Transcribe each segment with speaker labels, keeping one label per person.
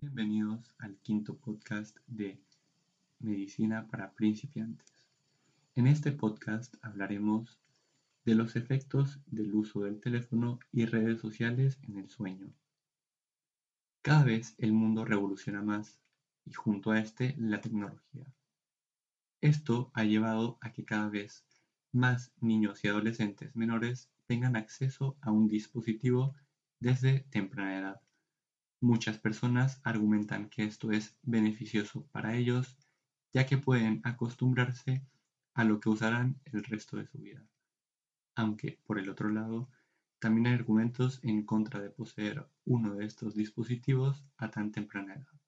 Speaker 1: Bienvenidos al quinto podcast de Medicina para principiantes. En este podcast hablaremos de los efectos del uso del teléfono y redes sociales en el sueño. Cada vez el mundo revoluciona más y junto a este la tecnología. Esto ha llevado a que cada vez más niños y adolescentes menores tengan acceso a un dispositivo desde temprana edad Muchas personas argumentan que esto es beneficioso para ellos, ya que pueden acostumbrarse a lo que usarán el resto de su vida. Aunque, por el otro lado, también hay argumentos en contra de poseer uno de estos dispositivos a tan temprana edad.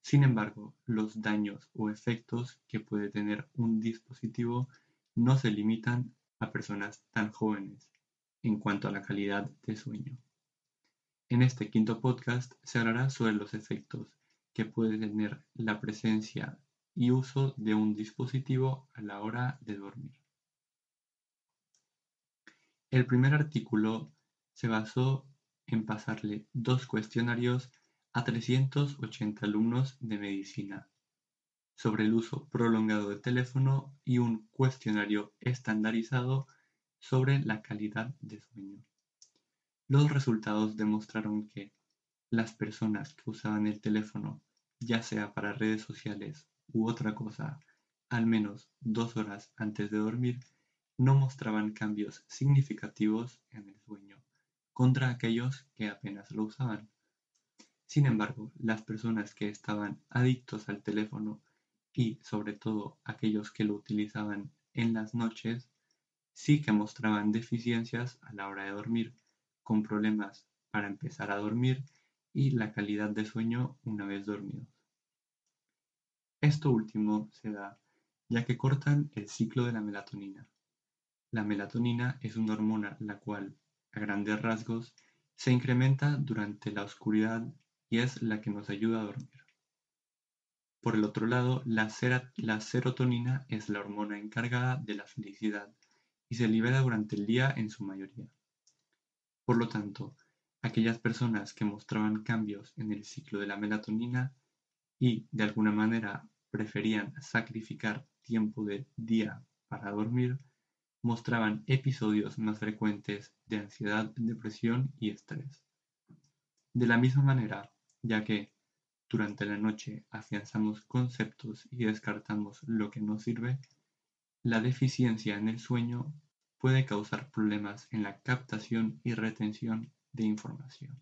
Speaker 1: Sin embargo, los daños o efectos que puede tener un dispositivo no se limitan a personas tan jóvenes en cuanto a la calidad de sueño. En este quinto podcast se hablará sobre los efectos que puede tener la presencia y uso de un dispositivo a la hora de dormir. El primer artículo se basó en pasarle dos cuestionarios a 380 alumnos de medicina sobre el uso prolongado del teléfono y un cuestionario estandarizado sobre la calidad de sueño. Los resultados demostraron que las personas que usaban el teléfono, ya sea para redes sociales u otra cosa, al menos dos horas antes de dormir, no mostraban cambios significativos en el sueño contra aquellos que apenas lo usaban. Sin embargo, las personas que estaban adictos al teléfono y sobre todo aquellos que lo utilizaban en las noches, sí que mostraban deficiencias a la hora de dormir, con problemas para empezar a dormir y la calidad de sueño una vez dormidos. Esto último se da ya que cortan el ciclo de la melatonina. La melatonina es una hormona la cual, a grandes rasgos, se incrementa durante la oscuridad y es la que nos ayuda a dormir. Por el otro lado, la, la serotonina es la hormona encargada de la felicidad y se libera durante el día en su mayoría. Por lo tanto, aquellas personas que mostraban cambios en el ciclo de la melatonina y, de alguna manera, preferían sacrificar tiempo del día para dormir, mostraban episodios más frecuentes de ansiedad, depresión y estrés. De la misma manera, ya que durante la noche afianzamos conceptos y descartamos lo que nos sirve, la deficiencia en el sueño puede causar problemas en la captación y retención de información.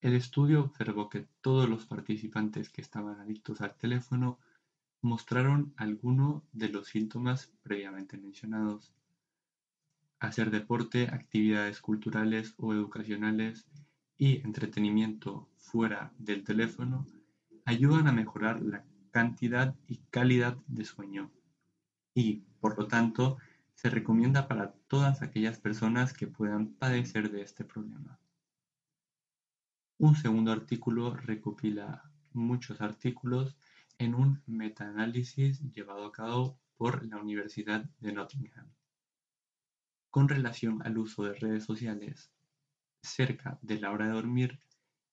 Speaker 1: El estudio observó que todos los participantes que estaban adictos al teléfono mostraron alguno de los síntomas previamente mencionados. Hacer deporte, actividades culturales o educacionales y entretenimiento fuera del teléfono ayudan a mejorar la cantidad y calidad de sueño y, por lo tanto, se recomienda para todas aquellas personas que puedan padecer de este problema. Un segundo artículo recopila muchos artículos en un metaanálisis llevado a cabo por la Universidad de Nottingham. Con relación al uso de redes sociales cerca de la hora de dormir,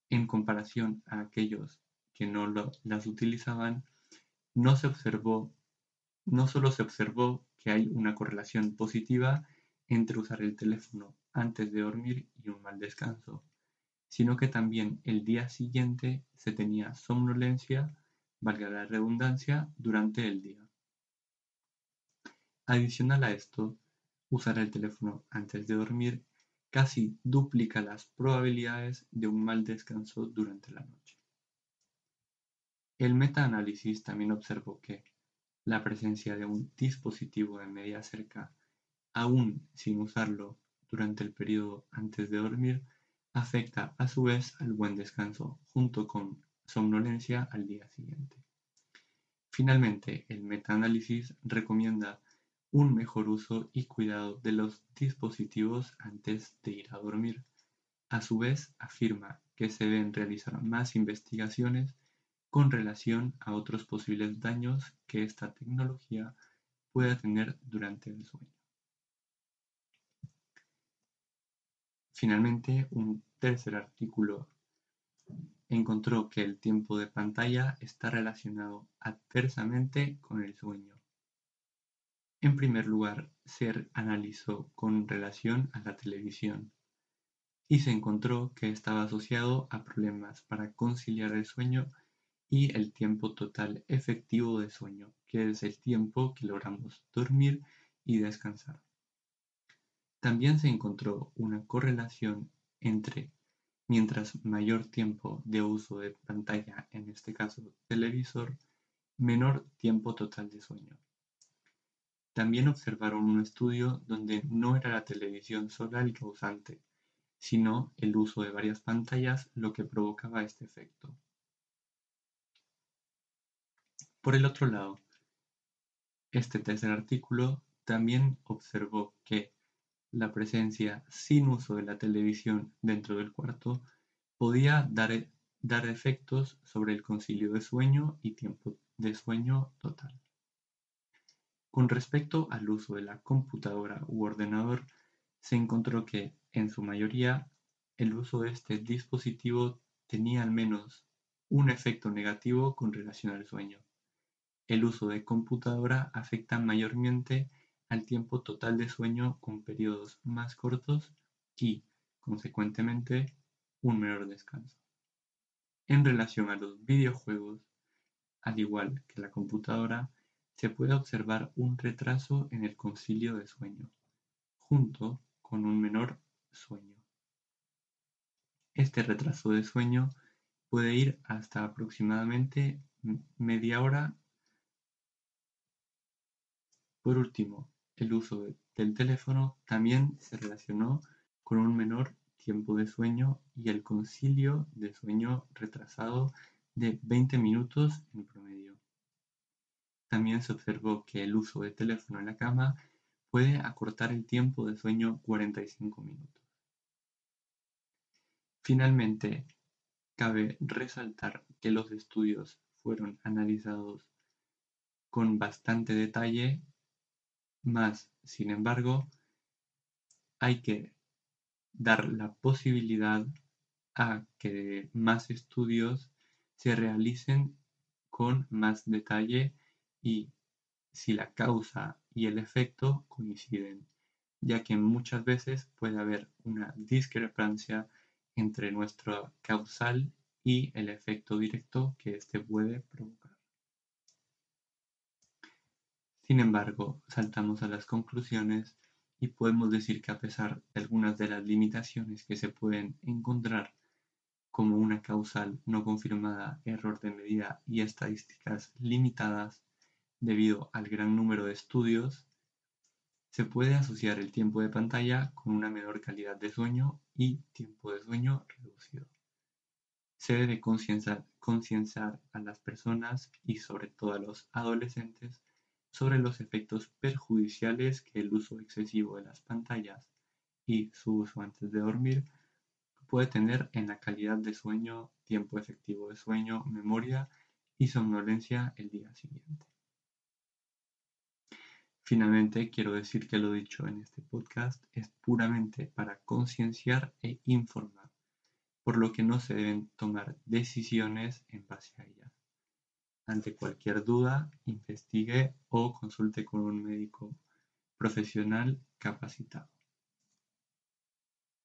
Speaker 1: en comparación a aquellos que no las utilizaban, no se observó, no solo se observó que hay una correlación positiva entre usar el teléfono antes de dormir y un mal descanso, sino que también el día siguiente se tenía somnolencia, valga la redundancia, durante el día. Adicional a esto, usar el teléfono antes de dormir casi duplica las probabilidades de un mal descanso durante la noche. El metaanálisis también observó que la presencia de un dispositivo de media cerca, aún sin usarlo durante el periodo antes de dormir, afecta a su vez al buen descanso junto con somnolencia al día siguiente. Finalmente, el metaanálisis recomienda un mejor uso y cuidado de los dispositivos antes de ir a dormir. A su vez, afirma que se deben realizar más investigaciones con relación a otros posibles daños que esta tecnología pueda tener durante el sueño. Finalmente, un tercer artículo encontró que el tiempo de pantalla está relacionado adversamente con el sueño. En primer lugar, se analizó con relación a la televisión y se encontró que estaba asociado a problemas para conciliar el sueño y el tiempo total efectivo de sueño, que es el tiempo que logramos dormir y descansar. También se encontró una correlación entre mientras mayor tiempo de uso de pantalla, en este caso televisor, menor tiempo total de sueño. También observaron un estudio donde no era la televisión sola el causante, sino el uso de varias pantallas lo que provocaba este efecto. Por el otro lado, este tercer artículo también observó que la presencia sin uso de la televisión dentro del cuarto podía dar, dar efectos sobre el concilio de sueño y tiempo de sueño total. Con respecto al uso de la computadora u ordenador, se encontró que, en su mayoría, el uso de este dispositivo tenía al menos un efecto negativo con relación al sueño. El uso de computadora afecta mayormente al tiempo total de sueño con periodos más cortos y, consecuentemente, un menor descanso. En relación a los videojuegos, al igual que la computadora, se puede observar un retraso en el concilio de sueño, junto con un menor sueño. Este retraso de sueño puede ir hasta aproximadamente media hora. Por último, el uso del teléfono también se relacionó con un menor tiempo de sueño y el concilio de sueño retrasado de 20 minutos en promedio. También se observó que el uso de teléfono en la cama puede acortar el tiempo de sueño 45 minutos. Finalmente, cabe resaltar que los estudios fueron analizados con bastante detalle más, sin embargo, hay que dar la posibilidad a que más estudios se realicen con más detalle y si la causa y el efecto coinciden, ya que muchas veces puede haber una discrepancia entre nuestro causal y el efecto directo que éste puede provocar. Sin embargo, saltamos a las conclusiones y podemos decir que a pesar de algunas de las limitaciones que se pueden encontrar como una causal no confirmada, error de medida y estadísticas limitadas debido al gran número de estudios, se puede asociar el tiempo de pantalla con una menor calidad de sueño y tiempo de sueño reducido. Se debe concienciar a las personas y sobre todo a los adolescentes sobre los efectos perjudiciales que el uso excesivo de las pantallas y su uso antes de dormir puede tener en la calidad de sueño, tiempo efectivo de sueño, memoria y somnolencia el día siguiente. Finalmente, quiero decir que lo dicho en este podcast es puramente para concienciar e informar, por lo que no se deben tomar decisiones en base a ellas. Ante cualquier duda, investigue o consulte con un médico profesional capacitado.